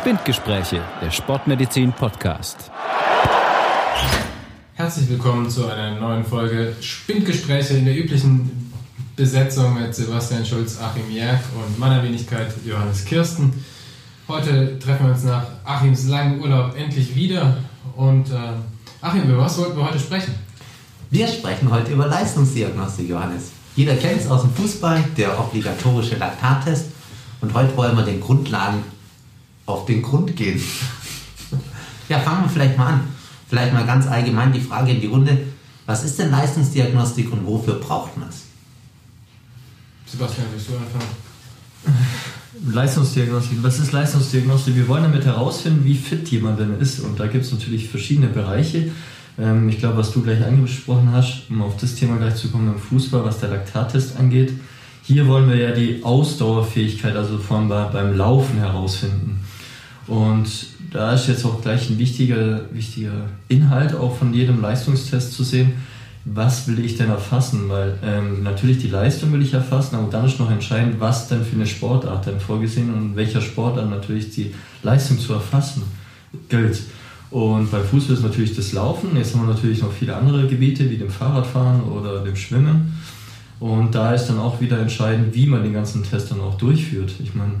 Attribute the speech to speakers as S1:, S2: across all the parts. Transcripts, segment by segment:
S1: Spindgespräche, der Sportmedizin Podcast.
S2: Herzlich willkommen zu einer neuen Folge Spindgespräche in der üblichen Besetzung mit Sebastian Schulz, Achim Jerk und meiner Wenigkeit Johannes Kirsten. Heute treffen wir uns nach Achims langen Urlaub endlich wieder. Und äh, Achim, über was wollten wir heute sprechen?
S3: Wir sprechen heute über Leistungsdiagnostik, Johannes. Jeder kennt es aus dem Fußball, der obligatorische Laktattest. Und heute wollen wir den Grundlagen auf den Grund gehen. ja, fangen wir vielleicht mal an. Vielleicht mal ganz allgemein die Frage in die Runde. Was ist denn Leistungsdiagnostik und wofür braucht man es?
S2: Sebastian, willst du anfangen?
S4: Leistungsdiagnostik. Was ist Leistungsdiagnostik? Wir wollen damit herausfinden, wie fit jemand denn ist. Und da gibt es natürlich verschiedene Bereiche. Ähm, ich glaube, was du gleich angesprochen hast, um auf das Thema gleich zu kommen im Fußball, was der Laktattest angeht. Hier wollen wir ja die Ausdauerfähigkeit, also vor allem beim Laufen herausfinden. Und da ist jetzt auch gleich ein wichtiger, wichtiger Inhalt auch von jedem Leistungstest zu sehen, was will ich denn erfassen? Weil ähm, natürlich die Leistung will ich erfassen, aber dann ist noch entscheidend, was denn für eine Sportart denn vorgesehen und welcher Sportart natürlich die Leistung zu erfassen gilt. Und beim Fußball ist natürlich das Laufen. Jetzt haben wir natürlich noch viele andere Gebiete wie dem Fahrradfahren oder dem Schwimmen. Und da ist dann auch wieder entscheidend, wie man den ganzen Test dann auch durchführt. Ich meine,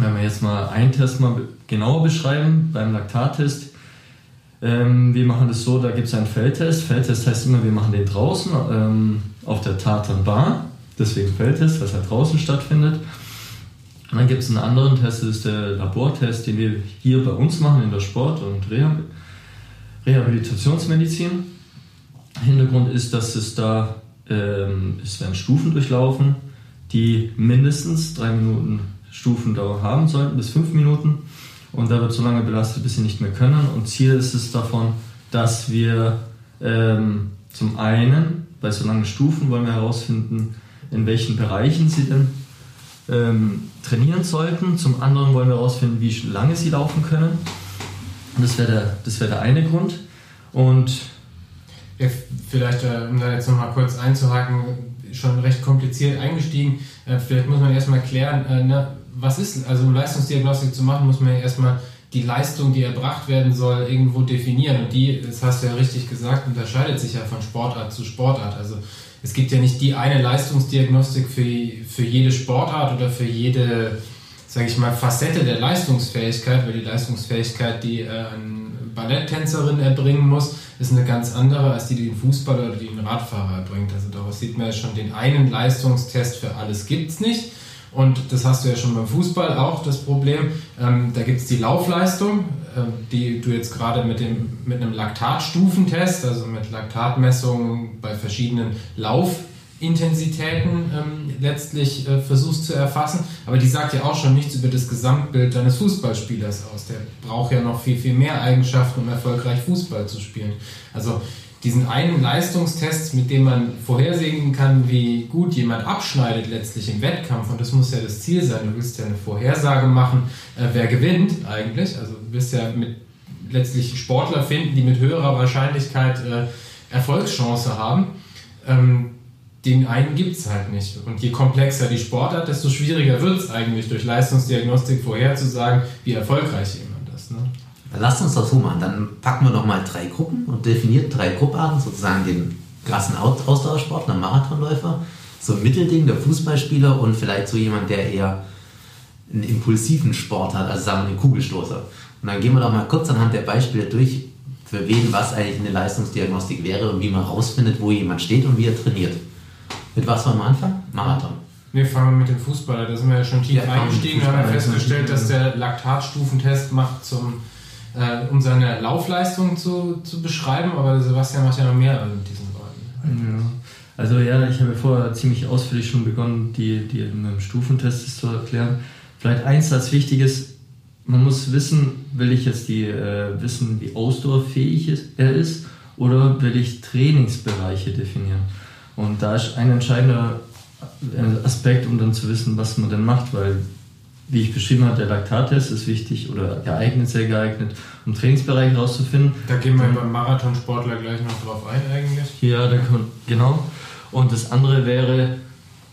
S4: wenn wir jetzt mal einen Test mal genauer beschreiben, beim Laktattest, ähm, wir machen das so, da gibt es einen Feldtest. Feldtest heißt immer, wir machen den draußen ähm, auf der Tatanbar, deswegen Feldtest, was halt draußen stattfindet. Und dann gibt es einen anderen Test, das ist der Labortest, den wir hier bei uns machen in der Sport- und Rehabilitationsmedizin. Hintergrund ist, dass es da, ähm, es werden Stufen durchlaufen, die mindestens drei Minuten Stufendauer haben sollten, bis fünf Minuten. Und da wird so lange belastet, bis sie nicht mehr können. Und Ziel ist es davon, dass wir ähm, zum einen bei so langen Stufen wollen wir herausfinden, in welchen Bereichen sie denn ähm, trainieren sollten. Zum anderen wollen wir herausfinden, wie lange sie laufen können. Und das wäre der, wär der eine Grund. Und
S2: ja, vielleicht, äh, um da jetzt nochmal kurz einzuhaken, schon recht kompliziert eingestiegen. Äh, vielleicht muss man erstmal klären, äh, ne, was ist, also um Leistungsdiagnostik zu machen, muss man ja erstmal die Leistung, die erbracht werden soll, irgendwo definieren. Und die, das hast du ja richtig gesagt, unterscheidet sich ja von Sportart zu Sportart. Also es gibt ja nicht die eine Leistungsdiagnostik für, für jede Sportart oder für jede, sage ich mal, Facette der Leistungsfähigkeit, weil die Leistungsfähigkeit, die äh, eine Balletttänzerin erbringen muss, ist eine ganz andere als die, die ein Fußballer oder die ein Radfahrer erbringt. Also daraus sieht man ja schon, den einen Leistungstest für alles gibt es nicht. Und das hast du ja schon beim Fußball auch das Problem. Ähm, da gibt es die Laufleistung, äh, die du jetzt gerade mit, dem, mit einem Laktatstufentest, also mit Laktatmessungen bei verschiedenen Laufintensitäten ähm, letztlich äh, versuchst zu erfassen. Aber die sagt ja auch schon nichts über das Gesamtbild deines Fußballspielers aus. Der braucht ja noch viel, viel mehr Eigenschaften, um erfolgreich Fußball zu spielen. Also diesen einen Leistungstest, mit dem man vorhersehen kann, wie gut jemand abschneidet letztlich im Wettkampf. Und das muss ja das Ziel sein. Du willst ja eine Vorhersage machen, äh, wer gewinnt eigentlich. Also du wirst ja mit letztlich Sportler finden, die mit höherer Wahrscheinlichkeit äh, Erfolgschance haben. Ähm, den einen gibt es halt nicht. Und je komplexer die Sportart, desto schwieriger wird es eigentlich durch Leistungsdiagnostik vorherzusagen, wie erfolgreich jemand?
S3: Lasst uns das so machen. Dann packen wir nochmal drei Gruppen und definieren drei Grupparten, sozusagen den krassen Ausdauersportler, Marathonläufer, so ein Mittelding, der Fußballspieler und vielleicht so jemand, der eher einen impulsiven Sport hat, also sagen wir einen Kugelstoßer. Und dann gehen wir doch mal kurz anhand der Beispiele durch, für wen was eigentlich eine Leistungsdiagnostik wäre und wie man herausfindet, wo jemand steht und wie er trainiert. Mit was wollen wir anfangen? Marathon.
S2: Wir fangen mit dem Fußballer, da sind wir ja schon tief ja, eingestiegen, haben wir festgestellt, dass der Laktatstufentest macht zum äh, um seine Laufleistung zu, zu beschreiben, aber Sebastian macht ja noch mehr mit diesen Leuten.
S4: Ja. Also ja, ich habe vorher ziemlich ausführlich schon begonnen, die, die in einem Stufentest zu erklären. Vielleicht eins als wichtiges, man muss wissen, will ich jetzt die, äh, wissen, wie ausdauerfähig er ist oder will ich Trainingsbereiche definieren? Und da ist ein entscheidender Aspekt, um dann zu wissen, was man denn macht, weil wie ich beschrieben habe, der Laktattest ist wichtig oder geeignet, sehr geeignet, um Trainingsbereiche herauszufinden.
S2: Da gehen wir beim Marathonsportler gleich noch drauf ein eigentlich.
S4: Ja, da kann, genau. Und das andere wäre,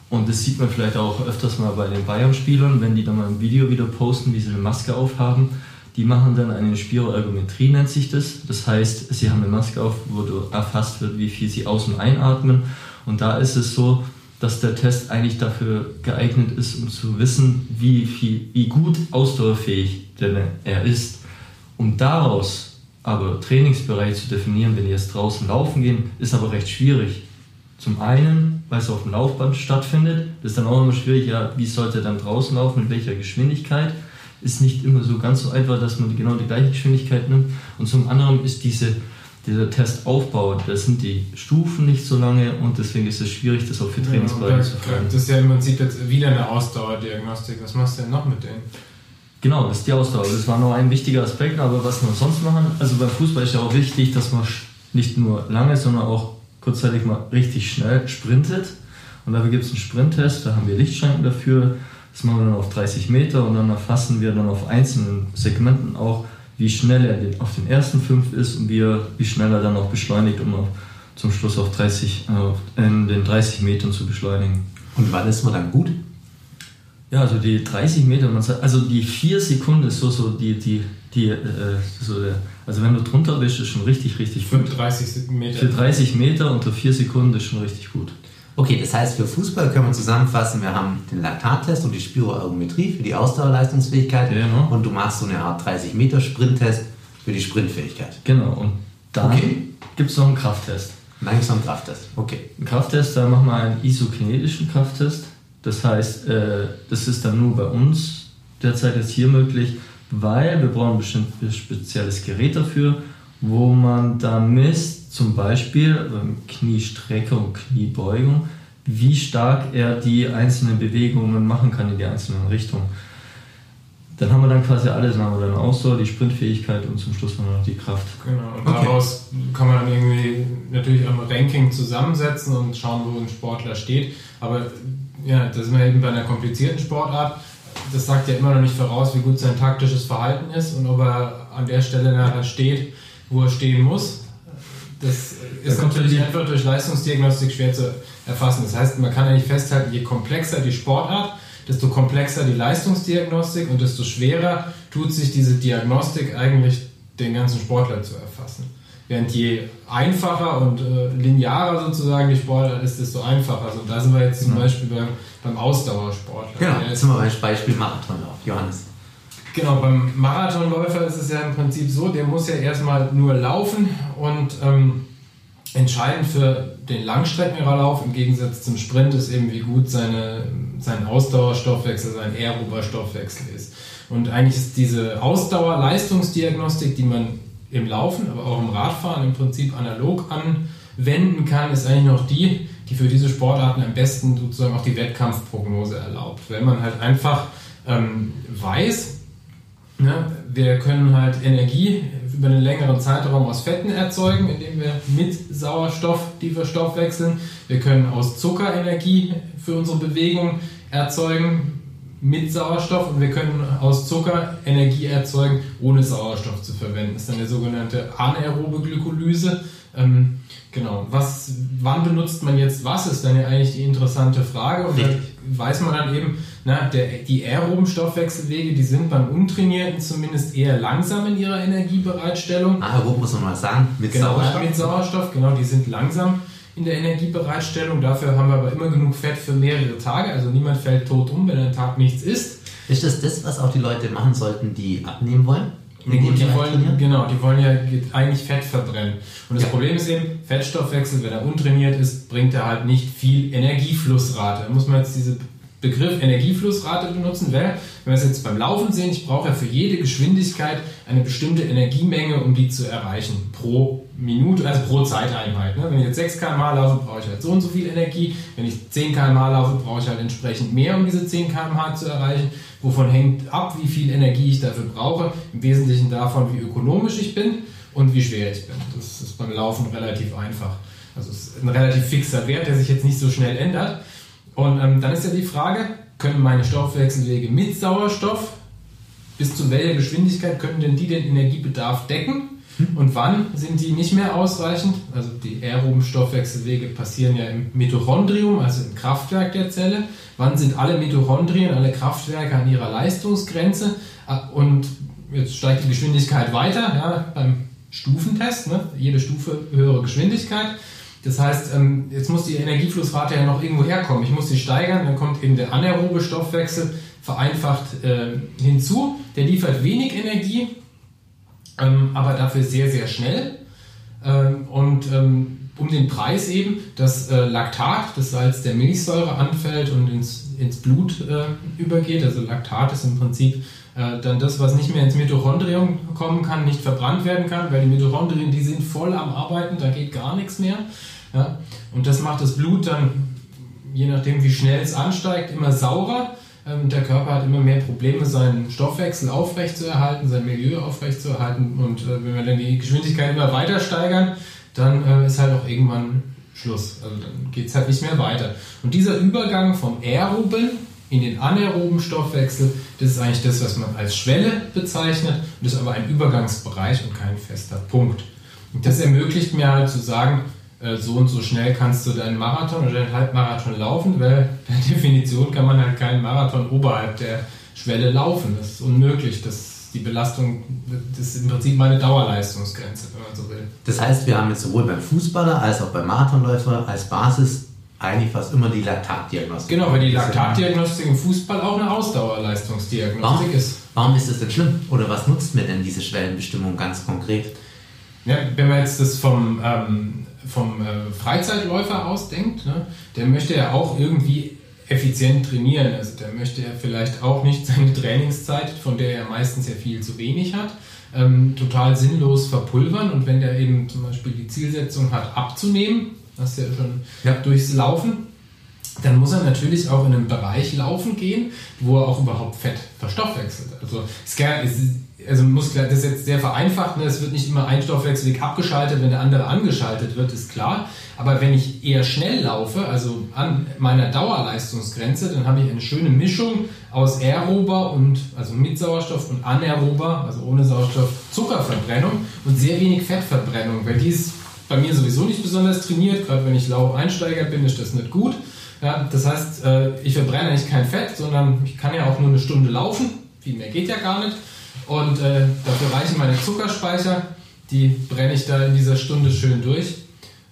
S4: Und das sieht man vielleicht auch öfters mal bei den Bayern-Spielern, wenn die dann mal ein Video wieder posten, wie sie eine Maske aufhaben. Die machen dann eine Spiroergometrie, nennt sich das. Das heißt, sie haben eine Maske auf, wo erfasst wird, wie viel sie aus- und einatmen. Und da ist es so, dass der Test eigentlich dafür geeignet ist, um zu wissen, wie, viel, wie gut ausdauerfähig denn er ist. Um daraus aber Trainingsbereich zu definieren, wenn die jetzt draußen laufen gehen, ist aber recht schwierig. Zum einen, weil es auf dem Laufband stattfindet, ist dann auch immer schwierig, ja, wie sollte er dann draußen laufen, mit welcher Geschwindigkeit. Ist nicht immer so ganz so einfach, dass man genau die gleiche Geschwindigkeit nimmt. Und zum anderen ist diese dieser Testaufbau, da sind die Stufen nicht so lange und deswegen ist es schwierig, das auch für Trainingsbereiche zu
S2: fragen. Das ist ja im Prinzip jetzt wieder eine Ausdauerdiagnostik. Was machst du denn noch mit denen?
S4: Genau, das ist die Ausdauer. Das war noch ein wichtiger Aspekt, aber was wir sonst machen, also beim Fußball ist ja auch wichtig, dass man nicht nur lange, sondern auch kurzzeitig mal richtig schnell sprintet. Und dafür gibt es einen Sprinttest, da haben wir Lichtschranken dafür. Das machen wir dann auf 30 Meter und dann erfassen wir dann auf einzelnen Segmenten auch, wie schnell er auf den ersten fünf ist und wie, er, wie schnell er dann auch beschleunigt, um auf, zum Schluss auf 30, äh, in den 30 Metern zu beschleunigen.
S3: Und wann ist man dann gut?
S4: Ja, also die 30 Meter, also die 4 Sekunden ist so, so die, die, die äh, so der, also wenn du drunter bist, ist schon richtig, richtig
S2: gut. Für 30 Meter.
S4: Für 30 Meter unter 4 Sekunden ist schon richtig gut.
S3: Okay, das heißt, für Fußball können wir zusammenfassen, wir haben den Laktattest und die Spiroergometrie für die Ausdauerleistungsfähigkeit genau. und du machst so eine Art 30-Meter-Sprinttest für die Sprintfähigkeit.
S4: Genau, und dann okay. gibt es noch einen Krafttest.
S3: Nein, gibt es noch einen Krafttest, okay.
S4: Ein Krafttest, da machen wir einen isokinetischen Krafttest. Das heißt, äh, das ist dann nur bei uns derzeit jetzt hier möglich, weil wir brauchen bestimmt ein spezielles Gerät dafür, wo man da misst, zum Beispiel beim Kniestrecke und Kniebeugung, wie stark er die einzelnen Bewegungen machen kann in die einzelnen Richtungen. Dann haben wir dann quasi alles, dann haben wir dann Ausdauer, die Sprintfähigkeit und zum Schluss noch die Kraft.
S2: Genau, und okay. daraus kann man dann irgendwie natürlich am Ranking zusammensetzen und schauen, wo ein Sportler steht. Aber ja, das ist man eben bei einer komplizierten Sportart. Das sagt ja immer noch nicht voraus, wie gut sein taktisches Verhalten ist und ob er an der Stelle nachher steht, wo er stehen muss. Das ist da natürlich einfach durch Leistungsdiagnostik schwer zu erfassen. Das heißt, man kann eigentlich festhalten, je komplexer die Sportart, desto komplexer die Leistungsdiagnostik und desto schwerer tut sich diese Diagnostik eigentlich den ganzen Sportler zu erfassen. Während je einfacher und äh, linearer sozusagen die Sportart ist, desto einfacher. Also da sind wir jetzt zum mhm. Beispiel beim, beim Ausdauersportler.
S3: Genau, jetzt sind wir beim Beispiel Marathonlauf. Johannes.
S2: Genau, beim Marathonläufer ist es ja im Prinzip so, der muss ja erstmal nur laufen und ähm, entscheidend für den Langstreckenlauf im Gegensatz zum Sprint ist eben, wie gut seine, sein Ausdauerstoffwechsel, sein aerober Stoffwechsel ist. Und eigentlich ist diese Ausdauerleistungsdiagnostik, die man im Laufen, aber auch im Radfahren im Prinzip analog anwenden kann, ist eigentlich noch die, die für diese Sportarten am besten sozusagen auch die Wettkampfprognose erlaubt. Wenn man halt einfach ähm, weiß, ne, wir können halt Energie über einen längeren Zeitraum aus Fetten erzeugen, indem wir mit Sauerstoff die verstoffwechseln. Wir können aus Zucker Energie für unsere Bewegung erzeugen mit Sauerstoff und wir können aus Zucker Energie erzeugen, ohne Sauerstoff zu verwenden. Das ist dann der sogenannte anaerobe Glykolyse. Ähm, genau. Was, wann benutzt man jetzt was, ist dann ja eigentlich die interessante Frage. Und da weiß man dann eben, na, der, die aeroben Stoffwechselwege, die sind beim Untrainierten zumindest eher langsam in ihrer Energiebereitstellung.
S3: Aerob muss man mal sagen,
S2: mit genau, Sauerstoff. Mit Sauerstoff, genau, die sind langsam in der Energiebereitstellung. Dafür haben wir aber immer genug Fett für mehrere Tage. Also niemand fällt tot um, wenn ein Tag nichts isst.
S3: Ist das das, was auch die Leute machen sollten, die abnehmen wollen?
S2: Gut, die wollen, genau, die wollen ja eigentlich Fett verbrennen. Und das ja. Problem ist eben, Fettstoffwechsel, wenn er untrainiert ist, bringt er halt nicht viel Energieflussrate. Da muss man jetzt diese Begriff Energieflussrate benutzen, weil, wenn wir es jetzt beim Laufen sehen, ich brauche ja für jede Geschwindigkeit eine bestimmte Energiemenge, um die zu erreichen, pro Minute, also pro Zeiteinheit. Ne? Wenn ich jetzt 6 km/h laufe, brauche ich halt so und so viel Energie. Wenn ich 10 km/h laufe, brauche ich halt entsprechend mehr, um diese 10 km/h zu erreichen. Wovon hängt ab, wie viel Energie ich dafür brauche. Im Wesentlichen davon, wie ökonomisch ich bin und wie schwer ich bin. Das ist beim Laufen relativ einfach. Also es ist ein relativ fixer Wert, der sich jetzt nicht so schnell ändert. Und ähm, dann ist ja die Frage, können meine Stoffwechselwege mit Sauerstoff, bis zu welcher Geschwindigkeit können denn die den Energiebedarf decken? Und wann sind die nicht mehr ausreichend? Also die aeroben Stoffwechselwege passieren ja im Mitochondrium, also im Kraftwerk der Zelle. Wann sind alle Mitochondrien, alle Kraftwerke an ihrer Leistungsgrenze? Und jetzt steigt die Geschwindigkeit weiter ja, beim Stufentest. Ne? Jede Stufe höhere Geschwindigkeit. Das heißt, ähm, jetzt muss die Energieflussrate ja noch irgendwo herkommen. Ich muss sie steigern, dann kommt eben der anaerobe Stoffwechsel vereinfacht äh, hinzu. Der liefert wenig Energie, ähm, aber dafür sehr, sehr schnell. Ähm, und um den Preis eben, dass äh, Laktat, das Salz der Milchsäure, anfällt und ins, ins Blut äh, übergeht. Also Laktat ist im Prinzip dann das, was nicht mehr ins Mitochondrium kommen kann, nicht verbrannt werden kann, weil die Mitochondrien, die sind voll am Arbeiten, da geht gar nichts mehr. Und das macht das Blut dann, je nachdem wie schnell es ansteigt, immer saurer. Ähm, der Körper hat immer mehr Probleme, seinen Stoffwechsel aufrechtzuerhalten, sein Milieu aufrechtzuerhalten. Und äh, wenn wir dann die Geschwindigkeit immer weiter steigern, dann äh, ist halt auch irgendwann Schluss. Also dann geht es halt nicht mehr weiter. Und dieser Übergang vom aeroben in den anaeroben Stoffwechsel, das ist eigentlich das, was man als Schwelle bezeichnet. Und das ist aber ein Übergangsbereich und kein fester Punkt. Und das ermöglicht mir halt zu sagen, so und so schnell kannst du deinen Marathon oder deinen Halbmarathon laufen, weil per Definition kann man halt keinen Marathon oberhalb der Schwelle laufen. Das ist unmöglich. Das die Belastung, das ist im Prinzip meine Dauerleistungsgrenze, wenn man so will.
S3: Das heißt, wir haben jetzt sowohl beim Fußballer als auch beim Marathonläufer als Basis eigentlich fast immer die Laktatdiagnostik.
S2: Genau, weil die Laktatdiagnostik im Fußball auch eine Ausdauerleistungsdiagnostik
S3: warum,
S2: ist.
S3: Warum ist das denn schlimm? Oder was nutzt mir denn diese Schwellenbestimmung ganz konkret?
S2: Ja, wenn man jetzt das vom ähm, vom äh, Freizeitläufer ausdenkt, ne, der möchte ja auch irgendwie effizient trainieren. Also der möchte ja vielleicht auch nicht seine Trainingszeit, von der er meistens ja viel zu wenig hat, ähm, total sinnlos verpulvern. Und wenn der eben zum Beispiel die Zielsetzung hat, abzunehmen, das ja schon ja. durchs Laufen, dann muss er natürlich auch in einen Bereich laufen gehen, wo er auch überhaupt Fett verstoffwechselt. Also es ist also muss das ist jetzt sehr vereinfacht, ne? es wird nicht immer ein Stoffwechselweg abgeschaltet, wenn der andere angeschaltet wird, ist klar. Aber wenn ich eher schnell laufe, also an meiner Dauerleistungsgrenze, dann habe ich eine schöne Mischung aus aerober und also mit Sauerstoff und anaerober, also ohne Sauerstoff, Zuckerverbrennung und sehr wenig Fettverbrennung, weil die ist bei mir sowieso nicht besonders trainiert, gerade wenn ich Laufeinsteiger bin, ist das nicht gut. Ja, das heißt, äh, ich verbrenne eigentlich kein Fett, sondern ich kann ja auch nur eine Stunde laufen, viel mehr geht ja gar nicht. Und äh, dafür reichen meine Zuckerspeicher. Die brenne ich da in dieser Stunde schön durch.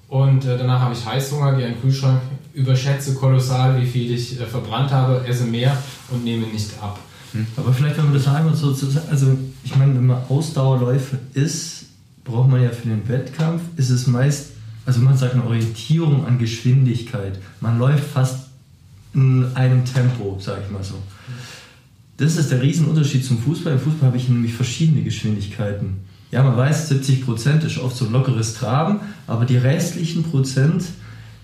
S2: Und äh, danach habe ich Heißhunger, gehe in den Kühlschrank, überschätze kolossal, wie viel ich äh, verbrannt habe, esse mehr und nehme nicht ab.
S4: Hm. Aber vielleicht, wenn man das einmal so zu also ich meine, wenn man Ausdauerläufer ist, braucht man ja für den Wettkampf, ist es meist, also man sagt eine Orientierung an Geschwindigkeit. Man läuft fast in einem Tempo, sage ich mal so. Das ist der Riesenunterschied zum Fußball. Im Fußball habe ich nämlich verschiedene Geschwindigkeiten. Ja, man weiß, 70 Prozent ist oft so ein lockeres Traben, aber die restlichen Prozent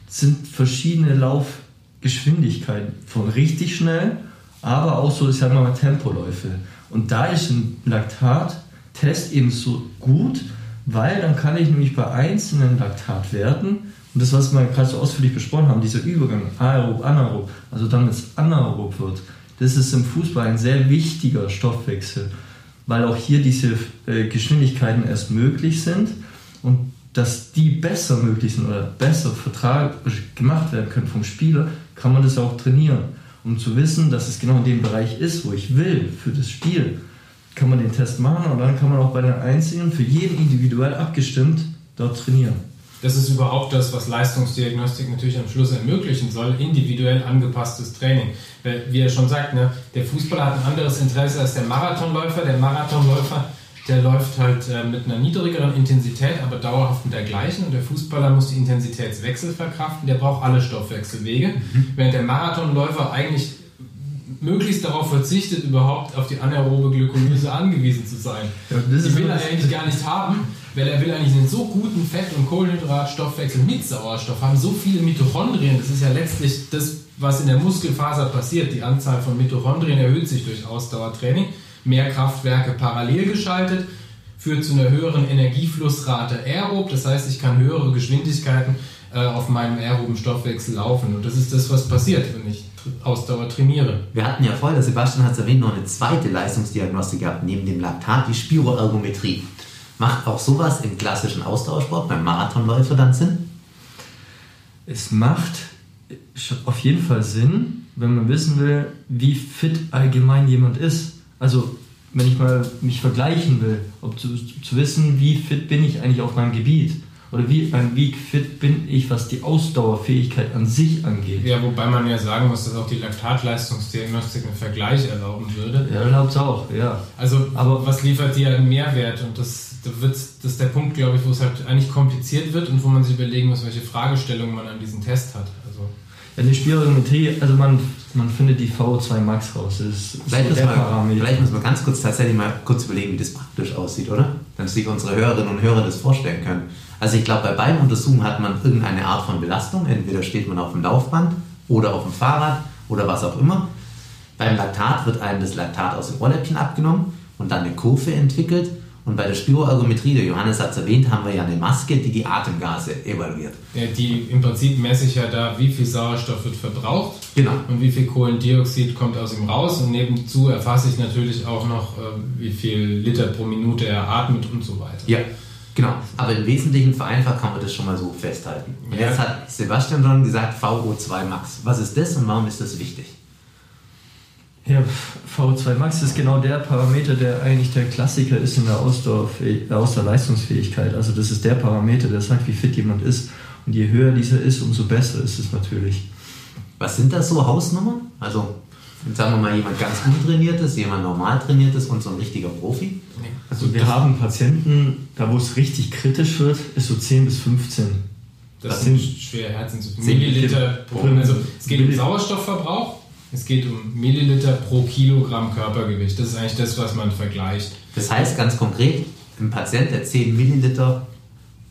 S4: sind verschiedene Laufgeschwindigkeiten. Von richtig schnell, aber auch so, ich sage mal, Tempoläufe. Und da ist ein Laktat-Test eben so gut, weil dann kann ich nämlich bei einzelnen Laktatwerten und das, was wir gerade so ausführlich besprochen haben, dieser Übergang aerob, anaerob, also dann, wenn es anaerob wird, das ist im Fußball ein sehr wichtiger Stoffwechsel, weil auch hier diese äh, Geschwindigkeiten erst möglich sind und dass die besser möglich sind oder besser Vertrag gemacht werden können vom Spieler, kann man das auch trainieren. Um zu wissen, dass es genau in dem Bereich ist, wo ich will, für das Spiel, kann man den Test machen und dann kann man auch bei den Einzelnen für jeden individuell abgestimmt dort trainieren.
S2: Das ist überhaupt das, was Leistungsdiagnostik natürlich am Schluss ermöglichen soll, individuell angepasstes Training. Wie er schon sagt, ne, der Fußballer hat ein anderes Interesse als der Marathonläufer. Der Marathonläufer, der läuft halt äh, mit einer niedrigeren Intensität, aber dauerhaft mit der gleichen. Und der Fußballer muss die Intensitätswechsel verkraften. Der braucht alle Stoffwechselwege. Mhm. Während der Marathonläufer eigentlich möglichst darauf verzichtet, überhaupt auf die anaerobe Glykolyse angewiesen zu sein. Ja, die will er eigentlich gar nicht haben, weil er will eigentlich einen so guten Fett- und Kohlenhydratstoffwechsel mit Sauerstoff haben, so viele Mitochondrien. Das ist ja letztlich das, was in der Muskelfaser passiert. Die Anzahl von Mitochondrien erhöht sich durch Ausdauertraining. Mehr Kraftwerke parallel geschaltet führt zu einer höheren Energieflussrate aerob. Das heißt, ich kann höhere Geschwindigkeiten äh, auf meinem aeroben Stoffwechsel laufen. Und das ist das, was passiert, wenn ich Ausdauer trainiere.
S3: Wir hatten ja vorher, Sebastian hat es erwähnt, noch eine zweite Leistungsdiagnostik gehabt, neben dem Laktat, die Spiroergometrie. Macht auch sowas im klassischen Ausdauersport beim Marathonläufer dann Sinn?
S4: Es macht auf jeden Fall Sinn, wenn man wissen will, wie fit allgemein jemand ist. Also wenn ich mal mich vergleichen will, ob zu, zu wissen, wie fit bin ich eigentlich auf meinem Gebiet oder wie, wie fit bin ich, was die Ausdauerfähigkeit an sich angeht.
S2: Ja, wobei man ja sagen muss, dass auch die Laktatleistungsdiagnostik einen Vergleich erlauben würde.
S4: Ja, erlaubt es auch, ja.
S2: Also, aber was liefert dir einen Mehrwert? Und das, das ist der Punkt, glaube ich, wo es halt eigentlich kompliziert wird und wo man sich überlegen muss, welche Fragestellungen man an diesen Test hat. Also
S4: ja, die Spirometrie, also man, man findet die VO2 Max raus. Das ist
S3: vielleicht, so der mal, vielleicht müssen wir ganz kurz tatsächlich mal kurz überlegen, wie das praktisch aussieht, oder? Damit sich unsere Hörerinnen und Hörer das vorstellen können. Also ich glaube, bei beiden Untersuchungen hat man irgendeine Art von Belastung. Entweder steht man auf dem Laufband oder auf dem Fahrrad oder was auch immer. Beim Laktat wird einem das Laktat aus dem Ohrläppchen abgenommen und dann eine Kurve entwickelt. Und bei der Spiroergometrie, der Johannes hat es erwähnt, haben wir ja eine Maske, die die Atemgase evaluiert.
S2: Ja, die im Prinzip messe ich ja da, wie viel Sauerstoff wird verbraucht
S3: genau.
S2: und wie viel Kohlendioxid kommt aus ihm raus. Und nebenzu erfasse ich natürlich auch noch, äh, wie viel Liter pro Minute er atmet und so weiter.
S3: Ja. Genau, aber im Wesentlichen vereinfacht kann man das schon mal so festhalten. Und ja. jetzt hat Sebastian schon gesagt, VO2 Max. Was ist das und warum ist das wichtig?
S4: Ja, VO2 Max ist genau der Parameter, der eigentlich der Klassiker ist in der Ausdauerleistungsfähigkeit. Also das ist der Parameter, der sagt, wie fit jemand ist. Und je höher dieser ist, umso besser ist es natürlich.
S3: Was sind das so Hausnummern? Also sagen wir mal jemand ganz untrainiert ist, jemand normal trainiert ist und so ein richtiger Profi?
S4: Also wir haben Patienten, da wo es richtig kritisch wird, ist so 10 bis 15.
S2: Das, das sind schwer Herzen Milliliter pro. Also es geht um Sauerstoffverbrauch, es geht um Milliliter pro Kilogramm Körpergewicht. Das ist eigentlich das, was man vergleicht.
S3: Das heißt ganz konkret, ein Patient, der 10 Milliliter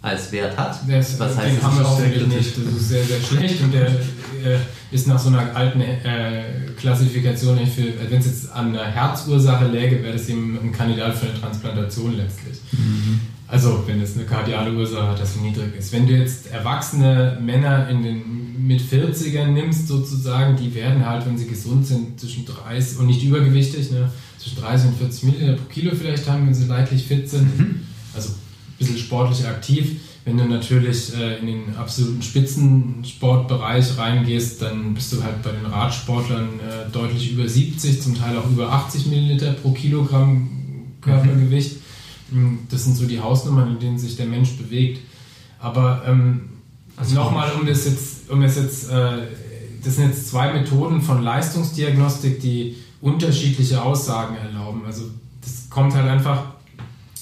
S3: als Wert hat.
S2: Das, was heißt, den haben wir hoffentlich nicht. Das ist sehr, sehr schlecht und der äh, ist nach so einer alten äh, Klassifikation, wenn es jetzt an einer Herzursache läge, wäre das eben ein Kandidat für eine Transplantation letztlich. Mhm. Also, wenn es eine kardiale Ursache hat, das niedrig ist. Wenn du jetzt erwachsene Männer in den mit 40ern nimmst, sozusagen, die werden halt, wenn sie gesund sind, zwischen 30 und nicht übergewichtig, ne, zwischen 30 und 40 Milliliter pro Kilo vielleicht haben, wenn sie leidlich fit sind. Mhm. Also ein bisschen sportlich aktiv wenn du natürlich äh, in den absoluten Spitzensportbereich reingehst, dann bist du halt bei den Radsportlern äh, deutlich über 70, zum Teil auch über 80 Milliliter pro Kilogramm Körpergewicht. Mhm. Das sind so die Hausnummern, in denen sich der Mensch bewegt. Aber ähm, also nochmal, um das jetzt, um das jetzt, äh, das sind jetzt zwei Methoden von Leistungsdiagnostik, die unterschiedliche Aussagen erlauben. Also das kommt halt einfach,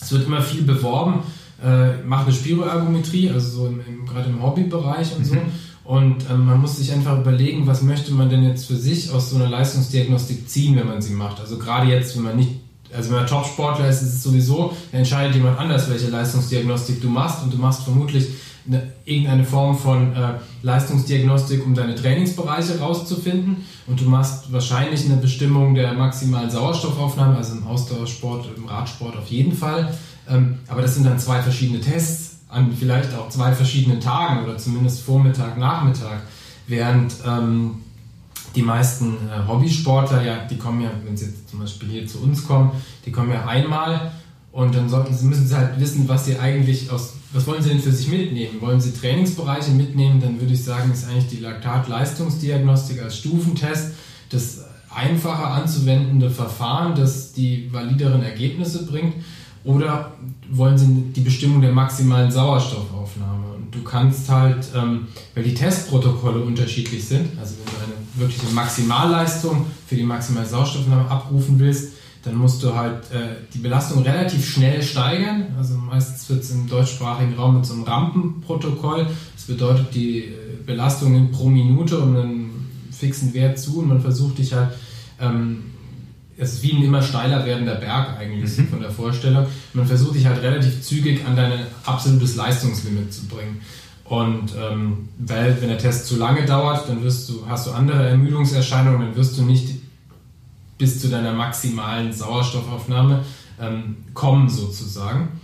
S2: es wird immer viel beworben äh, mache eine Spiroergometrie, also so im, im, gerade im Hobbybereich und so. Mhm. Und ähm, man muss sich einfach überlegen, was möchte man denn jetzt für sich aus so einer Leistungsdiagnostik ziehen, wenn man sie macht. Also gerade jetzt, wenn man nicht, also wenn man Top-Sportler ist, ist es sowieso, entscheidet jemand anders, welche Leistungsdiagnostik du machst und du machst vermutlich eine, irgendeine Form von äh, Leistungsdiagnostik, um deine Trainingsbereiche rauszufinden. Und du machst wahrscheinlich eine Bestimmung der maximalen Sauerstoffaufnahme, also im Ausdauersport, im Radsport auf jeden Fall. Ähm, aber das sind dann zwei verschiedene Tests an vielleicht auch zwei verschiedenen Tagen oder zumindest Vormittag, Nachmittag, während ähm, die meisten äh, Hobbysportler, ja, die kommen ja, wenn sie jetzt zum Beispiel hier zu uns kommen, die kommen ja einmal und dann sollten müssen sie halt wissen, was sie eigentlich aus, was wollen sie denn für sich mitnehmen? Wollen sie Trainingsbereiche mitnehmen? Dann würde ich sagen, ist eigentlich die Laktatleistungsdiagnostik als Stufentest das einfacher anzuwendende Verfahren, das die valideren Ergebnisse bringt. Oder wollen sie die Bestimmung der maximalen Sauerstoffaufnahme? Du kannst halt, ähm, weil die Testprotokolle unterschiedlich sind, also wenn du eine wirkliche Maximalleistung für die maximale Sauerstoffaufnahme abrufen willst, dann musst du halt äh, die Belastung relativ schnell steigern. Also meistens wird es im deutschsprachigen Raum mit so einem Rampenprotokoll. Das bedeutet die äh, Belastung pro Minute um einen fixen Wert zu und man versucht dich halt ähm, es ist wie ein immer steiler werdender Berg eigentlich mhm. von der Vorstellung. Man versucht dich halt relativ zügig an dein absolutes Leistungslimit zu bringen. Und ähm, weil, wenn der Test zu lange dauert, dann wirst du, hast du andere Ermüdungserscheinungen, dann wirst du nicht bis zu deiner maximalen Sauerstoffaufnahme ähm, kommen sozusagen.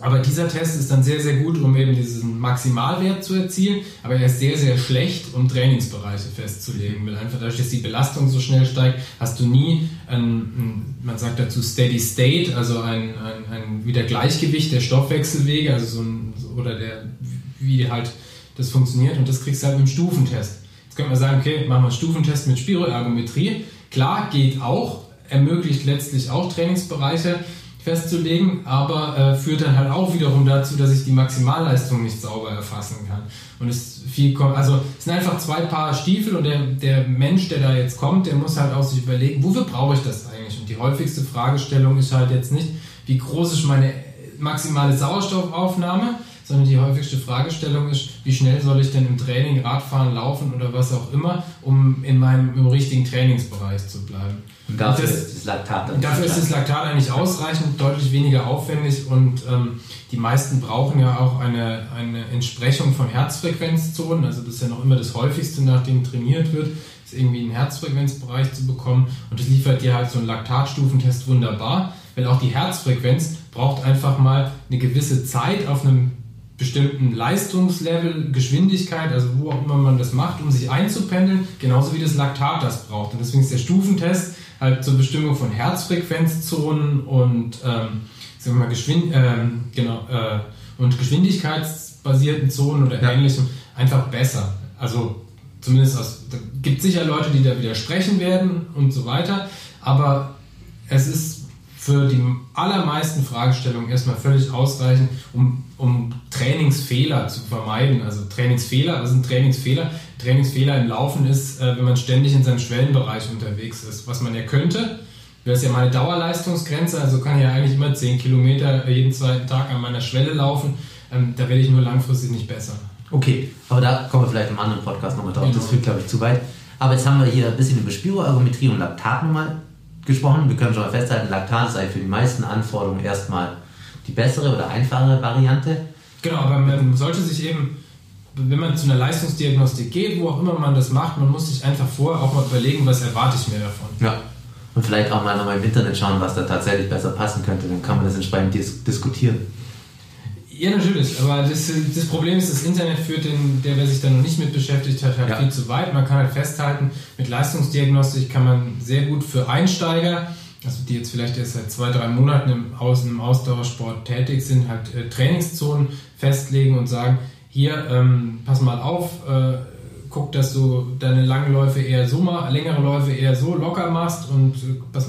S2: Aber dieser Test ist dann sehr, sehr gut, um eben diesen Maximalwert zu erzielen, aber er ist sehr, sehr schlecht, um Trainingsbereiche festzulegen, weil einfach dadurch, dass die Belastung so schnell steigt, hast du nie, ein, man sagt dazu Steady State, also ein, ein, ein wieder Gleichgewicht der Stoffwechselwege, also so ein, oder der, wie halt das funktioniert und das kriegst du halt mit dem Stufentest. Jetzt könnte man sagen, okay, machen wir einen Stufentest mit Spiroergometrie. Klar, geht auch, ermöglicht letztlich auch Trainingsbereiche, festzulegen, aber äh, führt dann halt auch wiederum dazu, dass ich die Maximalleistung nicht sauber erfassen kann. Und es viel kommt, also es sind einfach zwei Paar Stiefel und der, der Mensch, der da jetzt kommt, der muss halt auch sich überlegen, wofür brauche ich das eigentlich? Und die häufigste Fragestellung ist halt jetzt nicht, wie groß ist meine maximale Sauerstoffaufnahme, sondern die häufigste Fragestellung ist, wie schnell soll ich denn im Training Radfahren, Laufen oder was auch immer, um in meinem im richtigen Trainingsbereich zu bleiben.
S3: Dafür das, ist das Laktat
S2: dann Dafür ist das Laktat eigentlich ausreichend, deutlich weniger aufwendig und ähm, die meisten brauchen ja auch eine, eine Entsprechung von Herzfrequenzzonen, also das ist ja noch immer das häufigste, nachdem trainiert wird, ist irgendwie einen Herzfrequenzbereich zu bekommen. Und das liefert dir halt so ein Laktatstufentest wunderbar, weil auch die Herzfrequenz braucht einfach mal eine gewisse Zeit auf einem bestimmten Leistungslevel, Geschwindigkeit, also wo auch immer man das macht, um sich einzupendeln, genauso wie das Laktat das braucht. Und deswegen ist der Stufentest halt zur Bestimmung von Herzfrequenzzonen und, ähm, sagen wir mal, Geschwind ähm, genau, äh, und geschwindigkeitsbasierten Zonen oder ja. ähnlichem einfach besser. Also zumindest aus, da gibt sicher Leute, die da widersprechen werden und so weiter, aber es ist für die allermeisten Fragestellungen erstmal völlig ausreichend, um, um Trainingsfehler zu vermeiden. Also Trainingsfehler, was sind Trainingsfehler? Trainingsfehler im Laufen ist, äh, wenn man ständig in seinem Schwellenbereich unterwegs ist, was man ja könnte. Das ist ja meine Dauerleistungsgrenze, also kann ich ja eigentlich immer 10 Kilometer jeden zweiten Tag an meiner Schwelle laufen. Ähm, da werde ich nur langfristig nicht besser.
S3: Okay, aber da kommen wir vielleicht im anderen Podcast nochmal drauf. Genau. Das führt, glaube ich, zu weit. Aber jetzt haben wir hier ein bisschen über Spiroergometrie und Laktat nochmal gesprochen. Wir können schon mal festhalten, Laktat sei für die meisten Anforderungen erstmal die bessere oder einfachere Variante.
S2: Genau, aber man sollte sich eben, wenn man zu einer Leistungsdiagnostik geht, wo auch immer man das macht, man muss sich einfach vorher auch mal überlegen, was erwarte ich mir davon.
S3: Ja. Und vielleicht auch mal nochmal im Internet schauen, was da tatsächlich besser passen könnte. Dann kann man das entsprechend dis diskutieren.
S2: Ja, natürlich. Aber das, das, Problem ist, das Internet führt den, der, wer sich da noch nicht mit beschäftigt hat, halt ja. viel zu weit. Man kann halt festhalten, mit Leistungsdiagnostik kann man sehr gut für Einsteiger, also die jetzt vielleicht erst seit zwei, drei Monaten im, Aus, im Ausdauersport tätig sind, halt äh, Trainingszonen festlegen und sagen, hier, ähm, pass mal auf, äh, guck, dass du deine langen Läufe eher so mal, längere Läufe eher so locker machst und äh,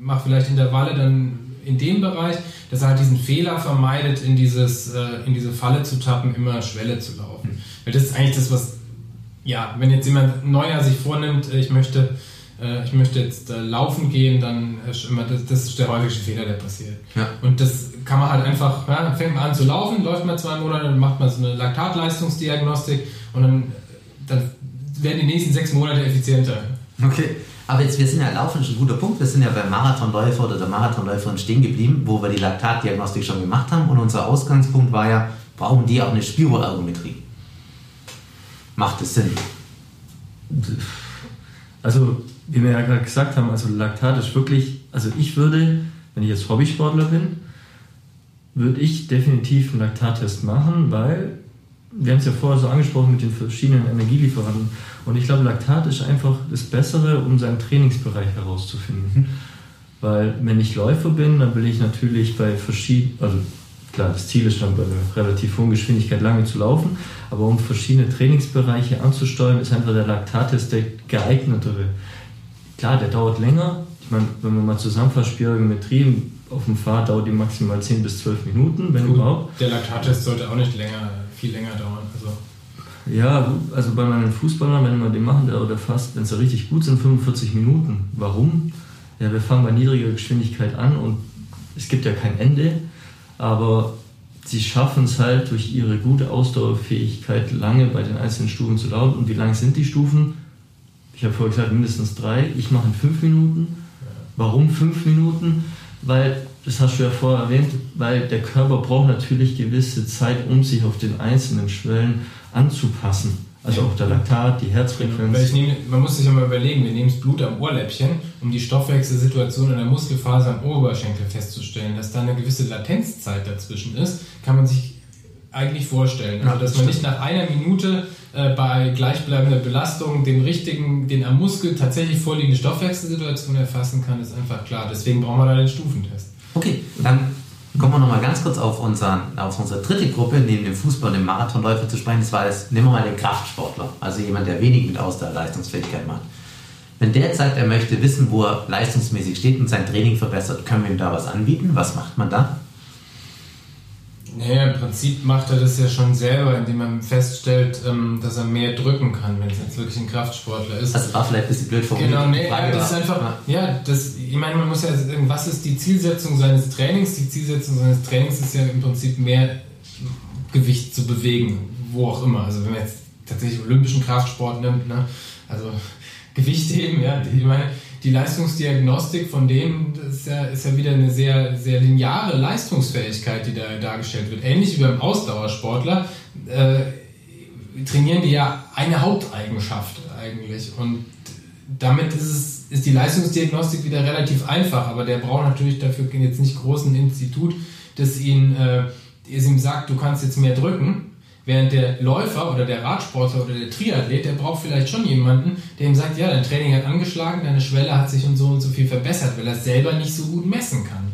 S2: mach vielleicht Intervalle dann in dem Bereich, dass er halt diesen Fehler vermeidet, in, dieses, äh, in diese Falle zu tappen, immer Schwelle zu laufen. Weil das ist eigentlich das, was, ja, wenn jetzt jemand neuer sich vornimmt, äh, ich möchte, ich möchte jetzt äh, laufen gehen, dann ist immer das, das ist der häufigste Fehler, der passiert. Ja. Und das kann man halt einfach, ja, fängt man an zu laufen, läuft man zwei Monate, dann macht man so eine Laktatleistungsdiagnostik und dann, dann werden die nächsten sechs Monate effizienter.
S3: Okay. Aber jetzt, wir sind ja laufen, schon ein guter Punkt. Wir sind ja beim Marathonläufer oder der Marathonläuferin stehen geblieben, wo wir die Laktatdiagnostik schon gemacht haben. Und unser Ausgangspunkt war ja, brauchen die auch eine Spiroergometrie? Macht es Sinn?
S4: Also, wie wir ja gerade gesagt haben, also Laktat ist wirklich, also ich würde, wenn ich jetzt Hobbysportler bin, würde ich definitiv einen Laktattest machen, weil wir haben es ja vorher so angesprochen mit den verschiedenen Energielieferanten. Und ich glaube, Laktat ist einfach das Bessere, um seinen Trainingsbereich herauszufinden. Mhm. Weil wenn ich Läufer bin, dann will ich natürlich bei verschiedenen, also klar, das Ziel ist dann bei einer relativ hohen Geschwindigkeit lange zu laufen, aber um verschiedene Trainingsbereiche anzusteuern, ist einfach der Laktattest der geeignetere. Klar, der dauert länger. Ich meine, wenn man mal zusammenfasst, Spirometrie auf dem Fahrrad dauert die maximal 10 bis 12 Minuten, wenn Gut, überhaupt.
S2: Der Laktattest sollte auch nicht länger viel länger dauern. Also
S4: ja, also bei meinen Fußballern, wenn wir den machen, der oder fast, wenn sie richtig gut sind, 45 Minuten. Warum? Ja, wir fangen bei niedriger Geschwindigkeit an und es gibt ja kein Ende, aber sie schaffen es halt durch ihre gute Ausdauerfähigkeit lange bei den einzelnen Stufen zu laufen. Und wie lang sind die Stufen? Ich habe vorher gesagt, mindestens drei. Ich mache in fünf Minuten. Warum fünf Minuten? Weil das hast du ja vorher erwähnt, weil der Körper braucht natürlich gewisse Zeit, um sich auf den einzelnen Schwellen anzupassen. Also auch der Laktat, die Herzfrequenz.
S2: Nehme, man muss sich ja mal überlegen, wir nehmen das Blut am Ohrläppchen, um die Stoffwechselsituation in der Muskelfaser am Oberschenkel festzustellen. Dass da eine gewisse Latenzzeit dazwischen ist, kann man sich eigentlich vorstellen. Also, dass man nicht nach einer Minute äh, bei gleichbleibender Belastung den richtigen, den am Muskel tatsächlich vorliegende Stoffwechselsituation erfassen kann, ist einfach klar. Deswegen brauchen wir da den Stufentest.
S3: Okay, dann kommen wir nochmal ganz kurz auf, unseren, auf unsere dritte Gruppe, neben dem Fußball und dem Marathonläufer zu sprechen. Das war das, nehmen wir mal den Kraftsportler, also jemand, der wenig mit Ausdauerleistungsfähigkeit macht. Wenn der sagt, er möchte wissen, wo er leistungsmäßig steht und sein Training verbessert, können wir ihm da was anbieten? Was macht man da?
S2: Naja, im Prinzip macht er das ja schon selber, indem man feststellt, ähm, dass er mehr drücken kann, wenn es jetzt wirklich ein Kraftsportler ist.
S3: Das war vielleicht ein bisschen blöd
S2: formuliert. Genau, nee, ja, das ist einfach, ja, das, ich meine, man muss ja, was ist die Zielsetzung seines Trainings? Die Zielsetzung seines Trainings ist ja im Prinzip mehr Gewicht zu bewegen, wo auch immer. Also wenn man jetzt tatsächlich olympischen Kraftsport nimmt, ne, also Gewicht heben, ja, ich meine, die Leistungsdiagnostik von denen ist ja, ist ja wieder eine sehr, sehr lineare Leistungsfähigkeit, die da dargestellt wird. Ähnlich wie beim Ausdauersportler äh, trainieren die ja eine Haupteigenschaft eigentlich. Und damit ist, es, ist die Leistungsdiagnostik wieder relativ einfach, aber der braucht natürlich dafür jetzt nicht großen Institut, das ihn, äh, das ihm sagt, du kannst jetzt mehr drücken, Während der Läufer oder der Radsportler oder der Triathlet, der braucht vielleicht schon jemanden, der ihm sagt, ja, dein Training hat angeschlagen, deine Schwelle hat sich um so und so viel verbessert, weil er es selber nicht so gut messen kann.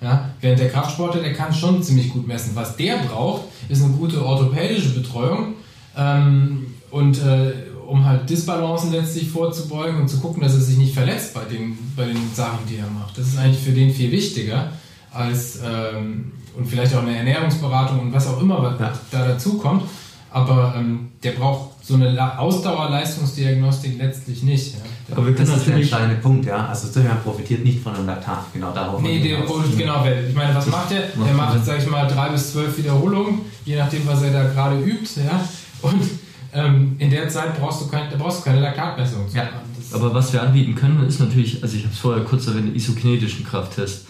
S2: Ja, während der Kraftsportler, der kann schon ziemlich gut messen. Was der braucht, ist eine gute orthopädische Betreuung ähm, und äh, um halt Disbalancen letztlich vorzubeugen und zu gucken, dass er sich nicht verletzt bei den, bei den Sachen, die er macht. Das ist eigentlich für den viel wichtiger als ähm, und vielleicht auch eine Ernährungsberatung und was auch immer was ja. da dazu kommt. Aber ähm, der braucht so eine Ausdauerleistungsdiagnostik letztlich nicht. Ja.
S3: Aber wir das ist der entscheidende Punkt, ja. Also Zimmermann profitiert nicht von einem Laktat, genau darauf.
S2: Nee, der, genau, ich meine, was macht der? Der macht, sag ich mal, drei bis zwölf Wiederholungen, je nachdem, was er da gerade übt, ja. Und ähm, in der Zeit brauchst du, kein, brauchst du keine Laktatmessung.
S4: Ja. Aber was wir anbieten können, ist natürlich, also ich habe es vorher kurz erwähnt, isokinetischen Krafttest.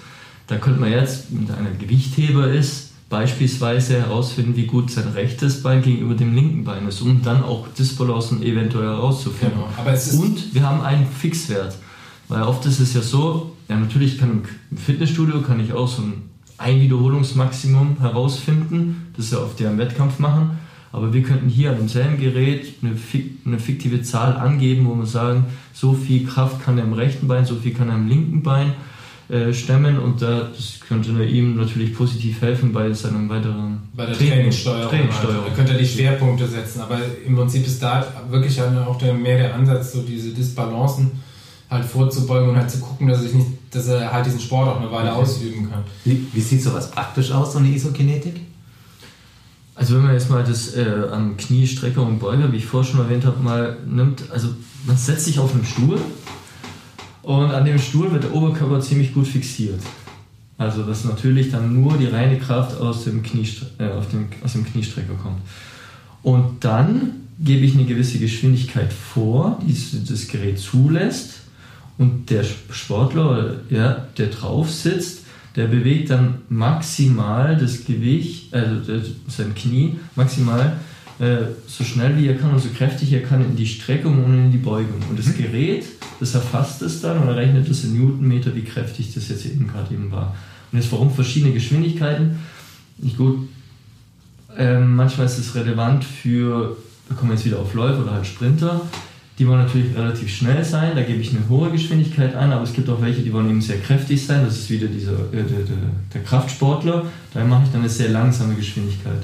S4: Da könnte man jetzt, wenn einer Gewichtheber ist, beispielsweise herausfinden, wie gut sein rechtes Bein gegenüber dem linken Bein ist, um dann auch Disbalancen eventuell herauszufinden. Genau. Und wir haben einen Fixwert. Weil oft ist es ja so, ja natürlich kann im Fitnessstudio kann ich auch so ein Einwiederholungsmaximum herausfinden, das ja oft ja im Wettkampf machen, aber wir könnten hier an demselben Gerät eine, eine fiktive Zahl angeben, wo wir sagen, so viel Kraft kann er im rechten Bein, so viel kann er im linken Bein äh, stemmen und da, das könnte ihm natürlich positiv helfen bei seinem weiteren
S2: bei der Trainingssteuerung. Trainingssteuerung. Also, da könnte er die Schwerpunkte setzen, aber im Prinzip ist da wirklich auch der, mehr der Ansatz, so diese Disbalancen halt vorzubeugen und halt zu gucken, dass, ich nicht, dass er halt diesen Sport auch eine Weile okay. ausüben kann.
S3: Wie, wie sieht sowas praktisch aus, so eine Isokinetik?
S4: Also wenn man jetzt mal das äh, am Knie, Strecker und Beuger, wie ich vorher schon erwähnt habe, mal nimmt, also man setzt sich auf einen Stuhl und an dem Stuhl wird der Oberkörper ziemlich gut fixiert. Also dass natürlich dann nur die reine Kraft aus dem, Kniestre äh, dem, aus dem Kniestrecker kommt. Und dann gebe ich eine gewisse Geschwindigkeit vor, die das Gerät zulässt. Und der Sportler, ja, der drauf sitzt, der bewegt dann maximal das Gewicht, also sein Knie, maximal äh, so schnell wie er kann und so kräftig er kann in die Streckung und in die Beugung. Und das mhm. Gerät, das erfasst es dann und errechnet es in Newtonmeter, wie kräftig das jetzt eben gerade eben war. Und jetzt warum verschiedene Geschwindigkeiten? Nicht gut. Ähm, manchmal ist es relevant für, da kommen wir jetzt wieder auf Läufer oder halt Sprinter, die wollen natürlich relativ schnell sein, da gebe ich eine hohe Geschwindigkeit an, aber es gibt auch welche, die wollen eben sehr kräftig sein, das ist wieder dieser, äh, der, der, der Kraftsportler, da mache ich dann eine sehr langsame Geschwindigkeit.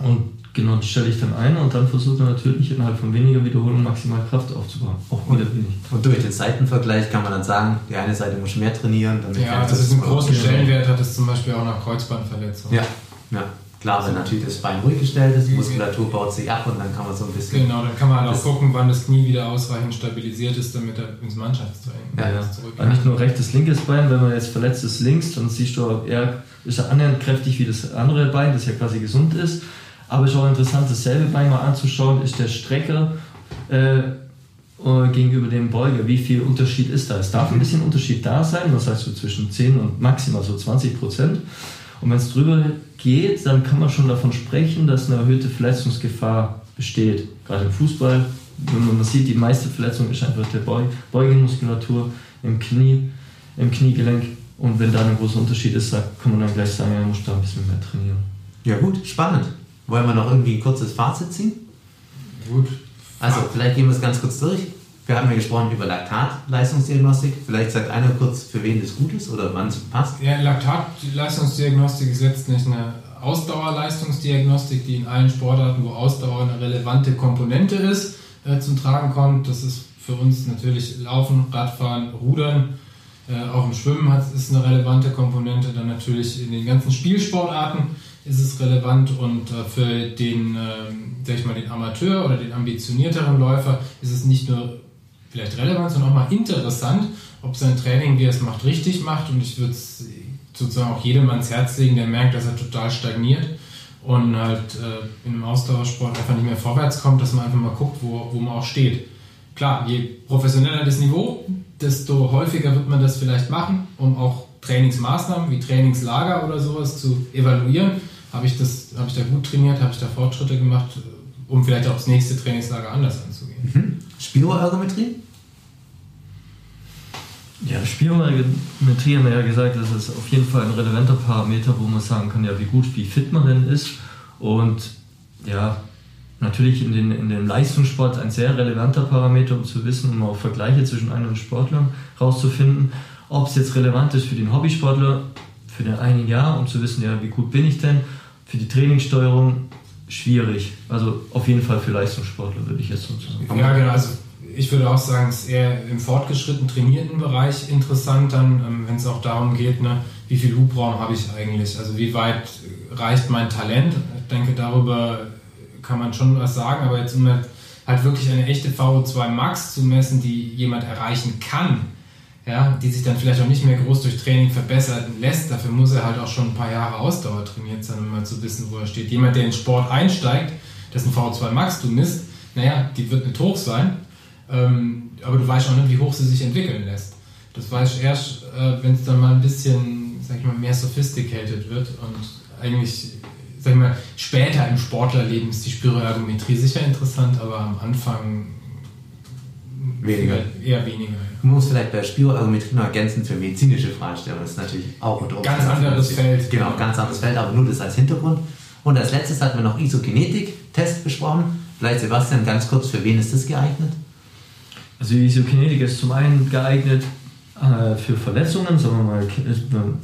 S4: Und Genau, die stelle ich dann ein und dann versucht man natürlich innerhalb von weniger Wiederholungen maximal Kraft aufzubauen.
S3: Auch wieder wenig. Und durch den Seitenvergleich kann man dann sagen, die eine Seite muss mehr trainieren.
S2: ja, das ist einen großen Stellenwert, hat es zum Beispiel auch nach Kreuzbandverletzungen.
S3: Ja, ja. Klar, wenn natürlich das Bein ruhig gestellt ist, die Muskulatur baut sich ab und dann kann man so ein bisschen.
S2: Genau, dann kann man halt auch gucken, wann das Knie wieder ausreichend stabilisiert ist, damit er ins Mannschaftstraining
S4: ja, ja. zurück Nicht nur rechtes, linkes Bein, wenn man jetzt verletzt ist links, dann siehst du, er ist er annähernd kräftig wie das andere Bein, das ja quasi gesund ist. Aber es ist auch interessant, dasselbe Bein mal anzuschauen, ist der Strecker äh, äh, gegenüber dem Beuger. Wie viel Unterschied ist da? Es darf ein bisschen Unterschied da sein, das heißt so zwischen 10 und maximal so 20 Prozent. Und wenn es drüber geht, dann kann man schon davon sprechen, dass eine erhöhte Verletzungsgefahr besteht. Gerade im Fußball, wenn man sieht, die meiste Verletzung ist einfach der Beug Beugemuskulatur im Knie, im Kniegelenk. Und wenn da ein großer Unterschied ist, kann man dann gleich sagen, er muss da ein bisschen mehr trainieren.
S3: Ja gut, spannend. Wollen wir noch irgendwie ein kurzes Fazit ziehen?
S2: Gut.
S3: Also vielleicht gehen wir es ganz kurz durch. Wir haben ja gesprochen über Laktatleistungsdiagnostik. Vielleicht sagt einer kurz, für wen das gut ist oder wann es passt.
S2: Ja, Laktatleistungsdiagnostik ist letztendlich eine Ausdauerleistungsdiagnostik, die in allen Sportarten, wo Ausdauer eine relevante Komponente ist, äh, zum Tragen kommt. Das ist für uns natürlich Laufen, Radfahren, Rudern. Äh, auch im Schwimmen hat, ist eine relevante Komponente. Dann natürlich in den ganzen Spielsportarten ist es relevant und äh, für den, sag ich mal, den Amateur oder den ambitionierteren Läufer ist es nicht nur vielleicht relevant, sondern auch mal interessant, ob sein Training, wie er es macht, richtig macht. Und ich würde es sozusagen auch jedem ans Herz legen, der merkt, dass er total stagniert und halt äh, in einem Ausdauersport einfach nicht mehr vorwärts kommt, dass man einfach mal guckt, wo, wo man auch steht. Klar, je professioneller das Niveau, desto häufiger wird man das vielleicht machen, um auch Trainingsmaßnahmen wie Trainingslager oder sowas zu evaluieren. Habe ich, das, habe ich da gut trainiert, habe ich da Fortschritte gemacht, um vielleicht auch das nächste Trainingslager anders anzugehen.
S3: Mhm. Spiroergometrie?
S4: Ja, Spirometrie haben wir ja gesagt, das ist auf jeden Fall ein relevanter Parameter, wo man sagen kann, ja, wie gut, wie fit man denn ist. Und ja, natürlich in den, in dem Leistungssport ein sehr relevanter Parameter, um zu wissen, um auch Vergleiche zwischen anderen Sportlern rauszufinden. Ob es jetzt relevant ist für den Hobbysportler, für den einen Jahr, um zu wissen, ja, wie gut bin ich denn. Für die Trainingssteuerung schwierig. Also auf jeden Fall für Leistungssportler, würde ich jetzt so sagen.
S2: Ja, genau. Also ich würde auch sagen, es ist eher im fortgeschritten trainierten Bereich interessant, dann, ähm, wenn es auch darum geht, ne, wie viel Hubraum habe ich eigentlich? Also wie weit reicht mein Talent? Ich denke, darüber kann man schon was sagen, aber jetzt um halt wirklich eine echte VO2 Max zu messen, die jemand erreichen kann, ja, die sich dann vielleicht auch nicht mehr groß durch Training verbessern lässt. Dafür muss er halt auch schon ein paar Jahre Ausdauer trainiert sein, um mal zu wissen, wo er steht. Jemand, der in Sport einsteigt, dessen VO2 Max du misst, naja, die wird nicht hoch sein, ähm, aber du weißt auch nicht, wie hoch sie sich entwickeln lässt. Das weißt du erst, äh, wenn es dann mal ein bisschen, sag ich mal, mehr sophisticated wird und eigentlich, sag ich mal, später im Sportlerleben ist die Spiroergometrie sicher interessant, aber am Anfang
S3: Weniger.
S2: Eher weniger.
S3: Man muss vielleicht bei Spiroergometrie noch ergänzen für medizinische Fragestellungen. Das ist natürlich auch unter
S2: Ganz anderes Feld.
S3: Genau, ganz anderes Feld, aber nur das als Hintergrund. Und als letztes hatten wir noch Isokinetik-Test besprochen. Vielleicht Sebastian ganz kurz, für wen ist das geeignet?
S4: Also die Isokinetik ist zum einen geeignet für Verletzungen, sagen wir mal,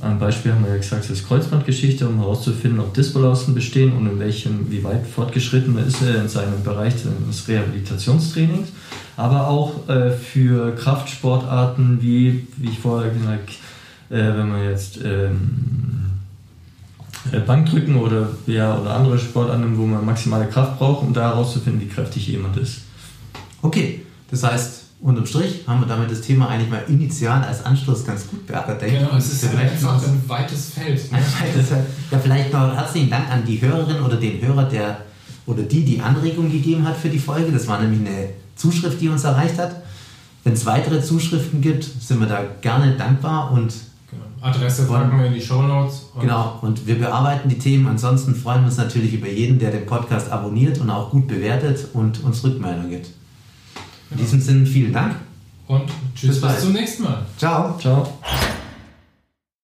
S4: ein Beispiel haben wir ja gesagt, das ist Kreuzbandgeschichte, um herauszufinden, ob Disbalancen bestehen und in welchem, wie weit fortgeschritten ist er in seinem Bereich des Rehabilitationstrainings aber auch äh, für Kraftsportarten wie, wie ich vorher gesagt äh, wenn man jetzt ähm, äh, Bankdrücken oder, ja, oder andere Sportarten, wo man maximale Kraft braucht, um da herauszufinden, wie kräftig jemand ist.
S3: Okay, das heißt, unterm Strich haben wir damit das Thema eigentlich mal initial als Anstoß ganz gut beackert.
S2: Genau, es ist einfach ein weites Feld.
S3: Ne? Ein weites Feld. Ja, vielleicht noch herzlichen Dank an die Hörerin oder den Hörer, der oder die die Anregung gegeben hat für die Folge. Das war nämlich eine Zuschrift, die uns erreicht hat. Wenn es weitere Zuschriften gibt, sind wir da gerne dankbar und
S2: genau. Adresse packen wir in die Show Notes.
S3: Genau, und wir bearbeiten die Themen. Ansonsten freuen wir uns natürlich über jeden, der den Podcast abonniert und auch gut bewertet und uns Rückmeldung gibt. In diesem Sinne vielen Dank.
S2: Und tschüss bis, bis zum nächsten Mal.
S3: Ciao.
S4: Ciao.